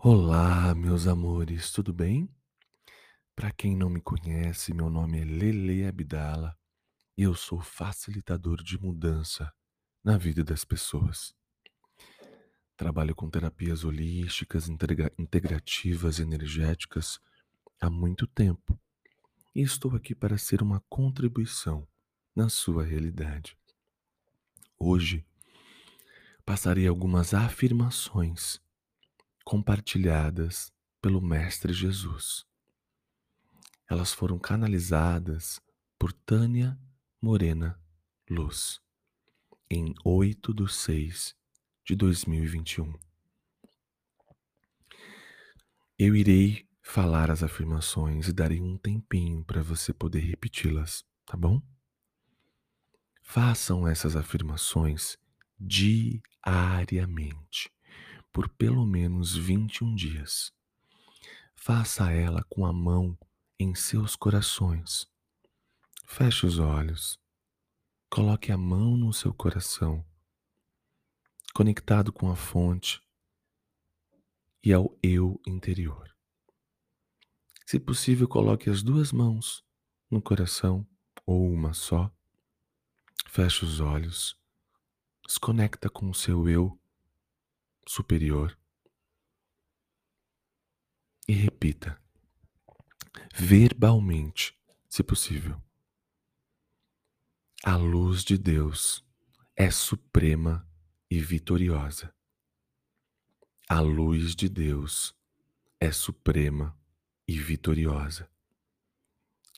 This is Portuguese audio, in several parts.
Olá, meus amores, tudo bem? Para quem não me conhece, meu nome é Lele Abdala e eu sou facilitador de mudança na vida das pessoas. Trabalho com terapias holísticas, integra integrativas, energéticas há muito tempo e estou aqui para ser uma contribuição na sua realidade. Hoje passarei algumas afirmações compartilhadas pelo Mestre Jesus. Elas foram canalizadas por Tânia Morena Luz em 8 de 6 de 2021. Eu irei falar as afirmações e darei um tempinho para você poder repeti-las, tá bom? Façam essas afirmações diariamente por pelo menos 21 dias. Faça ela com a mão em seus corações. Feche os olhos. Coloque a mão no seu coração, conectado com a fonte e ao eu interior. Se possível, coloque as duas mãos no coração ou uma só. Feche os olhos. Desconecta com o seu eu superior e repita verbalmente, se possível. A luz de Deus é suprema e vitoriosa. A luz de Deus é suprema e vitoriosa.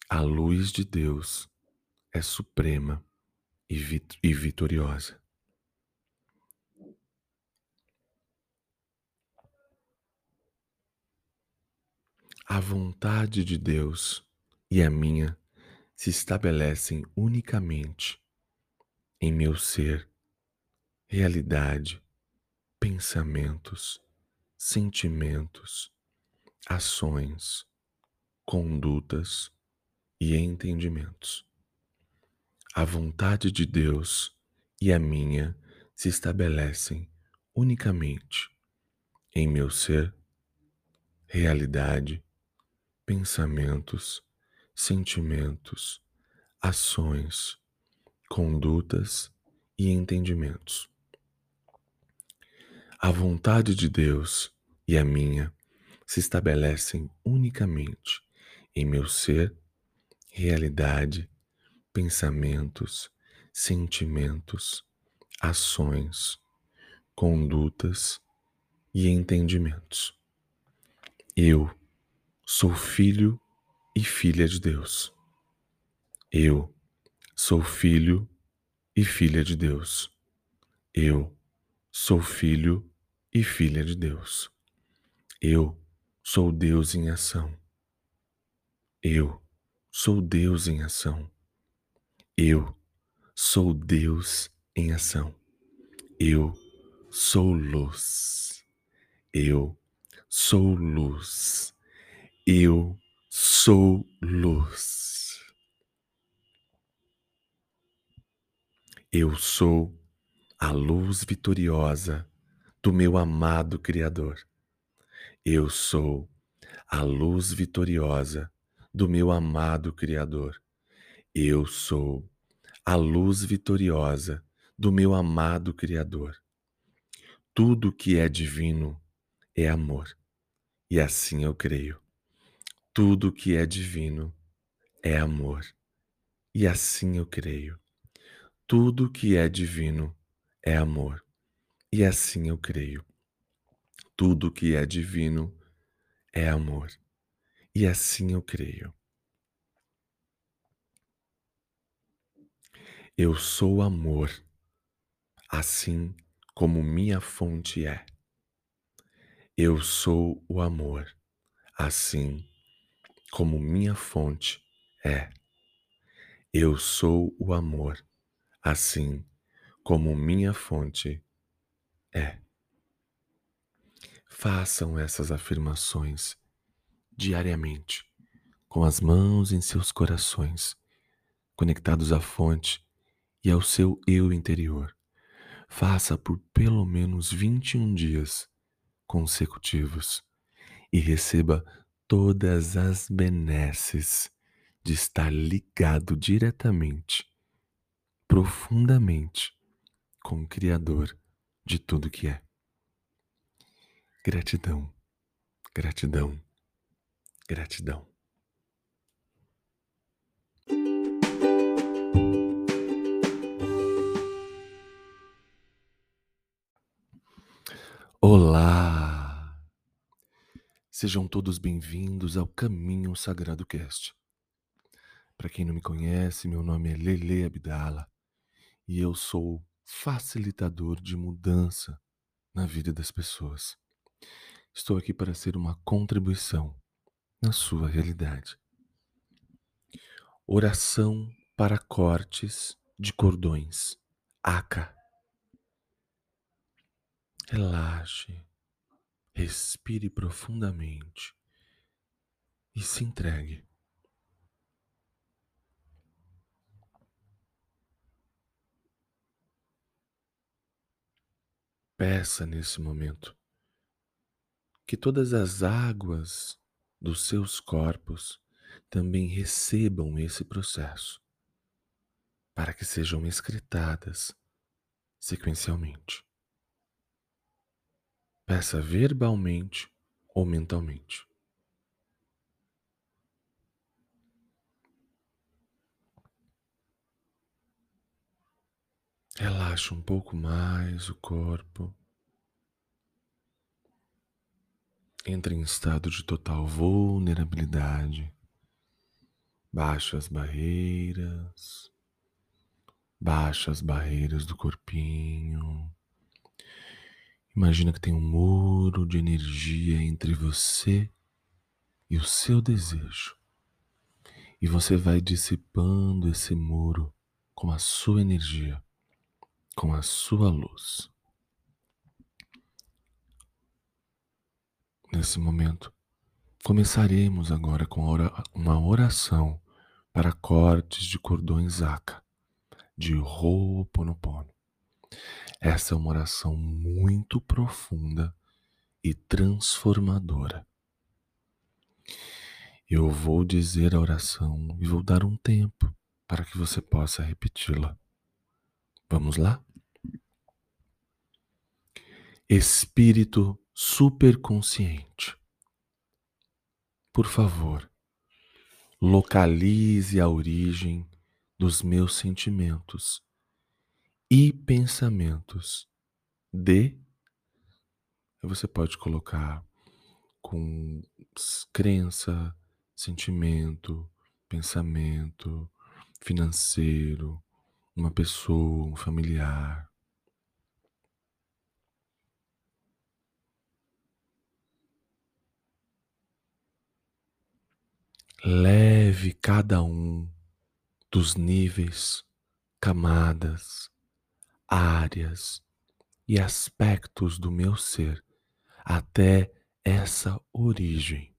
A luz de Deus é suprema e, vit e vitoriosa. A vontade de Deus e a minha se estabelecem unicamente em meu ser, realidade, pensamentos, sentimentos, ações, condutas e entendimentos. A vontade de Deus e a minha se estabelecem unicamente em meu ser, realidade, pensamentos, sentimentos, ações, condutas e entendimentos. A vontade de Deus e a minha se estabelecem unicamente em meu ser, realidade, pensamentos, sentimentos, ações, condutas e entendimentos. Eu Sou filho e filha de Deus. Eu sou filho e filha de Deus. Eu sou filho e filha de Deus. Eu sou Deus em ação. Eu sou Deus em ação. Eu sou Deus em ação. Eu sou luz. Eu sou luz. Eu sou luz. Eu sou a luz vitoriosa do meu amado Criador. Eu sou a luz vitoriosa do meu amado Criador. Eu sou a luz vitoriosa do meu amado Criador. Tudo que é divino é amor, e assim eu creio. Tudo que é divino é amor, e assim eu creio. Tudo que é divino é amor, e assim eu creio. Tudo que é divino é amor, e assim eu creio. Eu sou amor, assim como minha fonte é. Eu sou o amor, assim como minha fonte é. Eu sou o amor, assim como minha fonte é. Façam essas afirmações diariamente, com as mãos em seus corações, conectados à fonte e ao seu eu interior. Faça por pelo menos 21 dias consecutivos e receba todas as benesses de estar ligado diretamente, profundamente com o Criador de tudo que é. Gratidão, gratidão, gratidão. Olá! Sejam todos bem-vindos ao Caminho Sagrado Cast. Para quem não me conhece, meu nome é Lele Abdala e eu sou facilitador de mudança na vida das pessoas. Estou aqui para ser uma contribuição na sua realidade. Oração para cortes de cordões. ACA. Relaxe, respire profundamente e se entregue. Peça nesse momento que todas as águas dos seus corpos também recebam esse processo, para que sejam excretadas sequencialmente. Peça verbalmente ou mentalmente. Relaxa um pouco mais o corpo. Entre em estado de total vulnerabilidade. Baixa as barreiras. Baixa as barreiras do corpinho. Imagina que tem um muro de energia entre você e o seu desejo. E você vai dissipando esse muro com a sua energia, com a sua luz. Nesse momento, começaremos agora com uma oração para cortes de cordões Aka, de Ho'oponopono. Essa é uma oração muito profunda e transformadora. Eu vou dizer a oração e vou dar um tempo para que você possa repeti-la. Vamos lá? Espírito superconsciente, por favor, localize a origem dos meus sentimentos e pensamentos de. Você pode colocar com crença, sentimento, pensamento, financeiro, uma pessoa, um familiar. Leve cada um dos níveis, camadas, áreas e aspectos do meu ser até essa origem.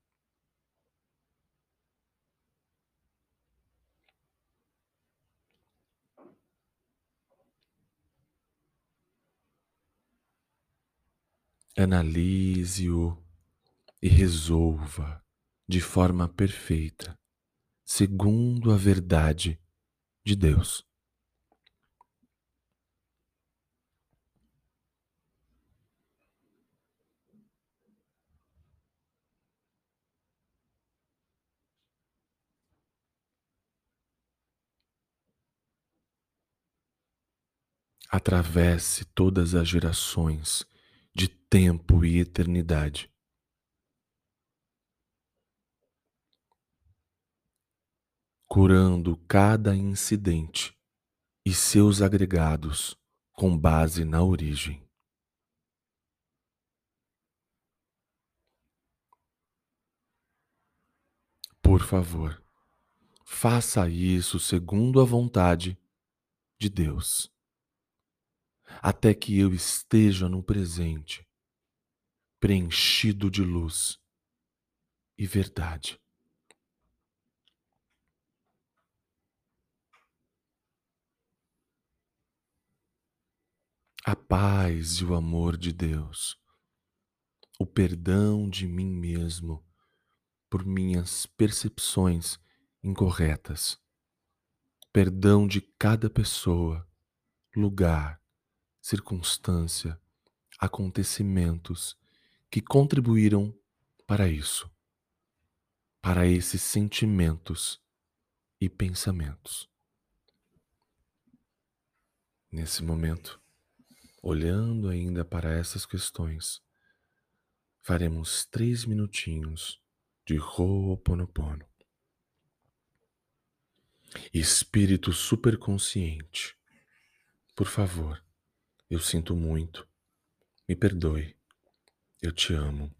Analise-o e resolva de forma perfeita, segundo a verdade de Deus. Atravesse todas as gerações de tempo e eternidade. Curando cada incidente e seus agregados com base na origem. Por favor, faça isso segundo a vontade de Deus até que eu esteja no presente, preenchido de luz e verdade. A paz e o amor de Deus, o perdão de mim mesmo por minhas percepções incorretas, perdão de cada pessoa, lugar, circunstância, acontecimentos que contribuíram para isso, para esses sentimentos e pensamentos. Nesse momento, olhando ainda para essas questões, faremos três minutinhos de Ho'oponopono. Espírito superconsciente, por favor, eu sinto muito, me perdoe, eu te amo,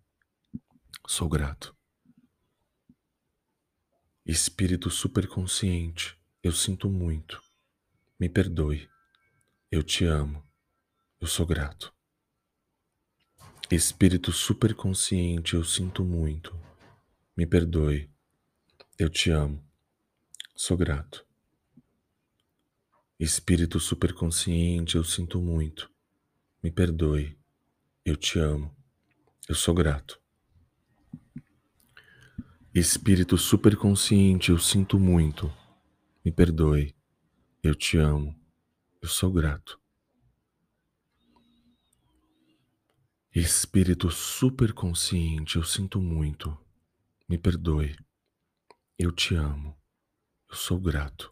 sou grato. Espírito superconsciente, eu sinto muito, me perdoe, eu te amo, eu sou grato. Espírito superconsciente, eu sinto muito. Me perdoe. Eu te amo. Sou grato. Espírito superconsciente, eu sinto muito. Me perdoe. Eu te amo. Eu sou grato. Espírito superconsciente, eu sinto muito. Me perdoe. Eu te amo. Eu sou grato. Espírito superconsciente, eu sinto muito. Me perdoe. Eu te amo. Eu sou grato.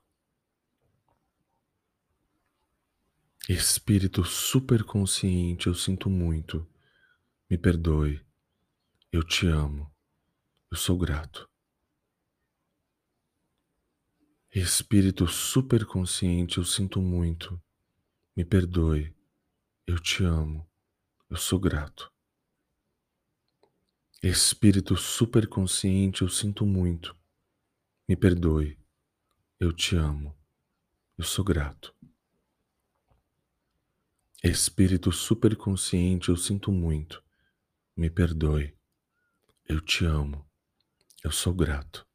Espírito superconsciente, eu sinto muito. Me perdoe. Eu te amo. Eu sou grato. Espírito superconsciente, eu sinto muito. Me perdoe. Eu te amo. Eu sou grato. Espírito superconsciente, eu sinto muito. Me perdoe. Eu te amo. Eu sou grato. Espírito superconsciente, eu sinto muito. Me perdoe. Eu te amo. Eu sou grato.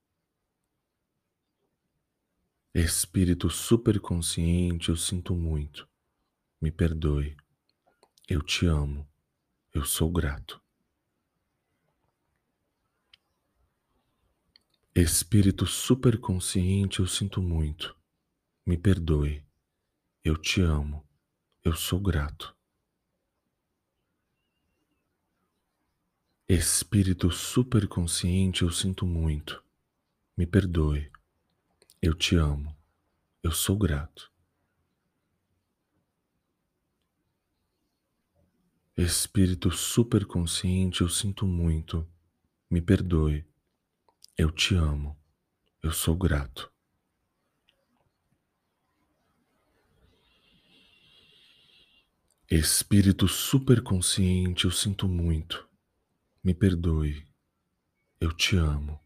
Espírito superconsciente, eu sinto muito. Me perdoe. Eu te amo. Eu sou grato. Espírito superconsciente, eu sinto muito. Me perdoe. Eu te amo. Eu sou grato. Espírito superconsciente, eu sinto muito. Me perdoe. Eu te amo. Eu sou grato. Espírito superconsciente, eu sinto muito. Me perdoe. Eu te amo. Eu sou grato. Espírito superconsciente, eu sinto muito. Me perdoe. Eu te amo.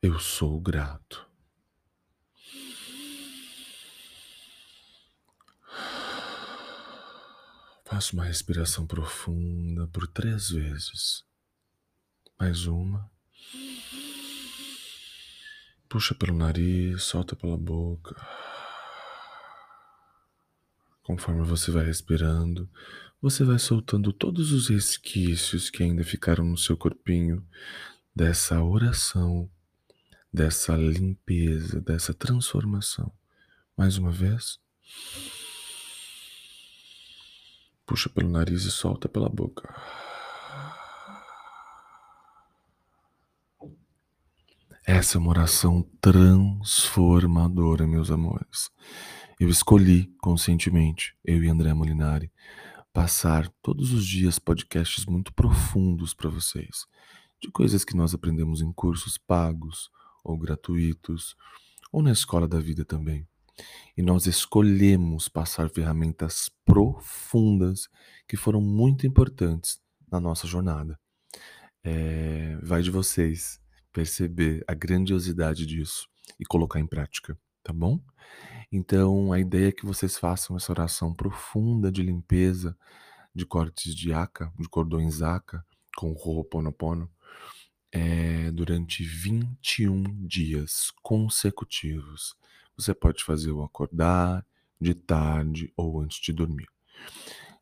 Eu sou grato. Faça uma respiração profunda por três vezes. Mais uma. Puxa pelo nariz, solta pela boca. Conforme você vai respirando, você vai soltando todos os resquícios que ainda ficaram no seu corpinho dessa oração, dessa limpeza, dessa transformação. Mais uma vez. Puxa pelo nariz e solta pela boca. Essa é uma oração transformadora, meus amores. Eu escolhi conscientemente, eu e André Molinari, passar todos os dias podcasts muito profundos para vocês, de coisas que nós aprendemos em cursos pagos ou gratuitos, ou na escola da vida também. E nós escolhemos passar ferramentas profundas que foram muito importantes na nossa jornada. É, vai de vocês perceber a grandiosidade disso e colocar em prática, tá bom? Então, a ideia é que vocês façam essa oração profunda de limpeza de cortes de aca, de cordões aca, com o Ho'oponopono, é, durante 21 dias consecutivos. Você pode fazer o acordar, de tarde ou antes de dormir.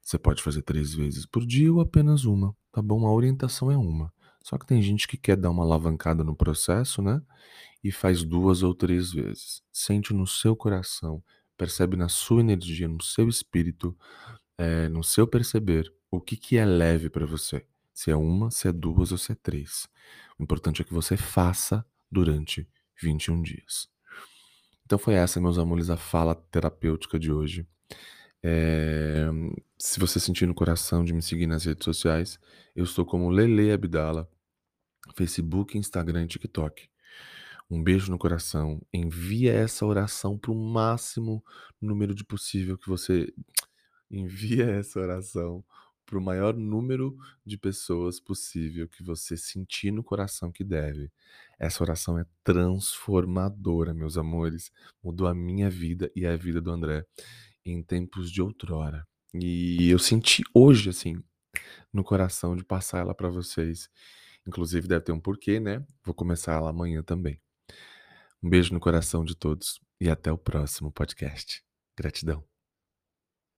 Você pode fazer três vezes por dia ou apenas uma, tá bom? A orientação é uma. Só que tem gente que quer dar uma alavancada no processo, né? E faz duas ou três vezes. Sente no seu coração, percebe na sua energia, no seu espírito, é, no seu perceber, o que, que é leve para você. Se é uma, se é duas ou se é três. O importante é que você faça durante 21 dias. Então foi essa, meus amores, a fala terapêutica de hoje. É, se você sentir no coração de me seguir nas redes sociais, eu estou como Lele Abdala, Facebook, Instagram e TikTok. Um beijo no coração. Envia essa oração para o máximo número de possível que você envia essa oração para o maior número de pessoas possível que você sentir no coração que deve. Essa oração é transformadora, meus amores. Mudou a minha vida e a vida do André em tempos de outrora. E eu senti hoje, assim, no coração de passar ela para vocês. Inclusive, deve ter um porquê, né? Vou começar ela amanhã também. Um beijo no coração de todos e até o próximo podcast. Gratidão.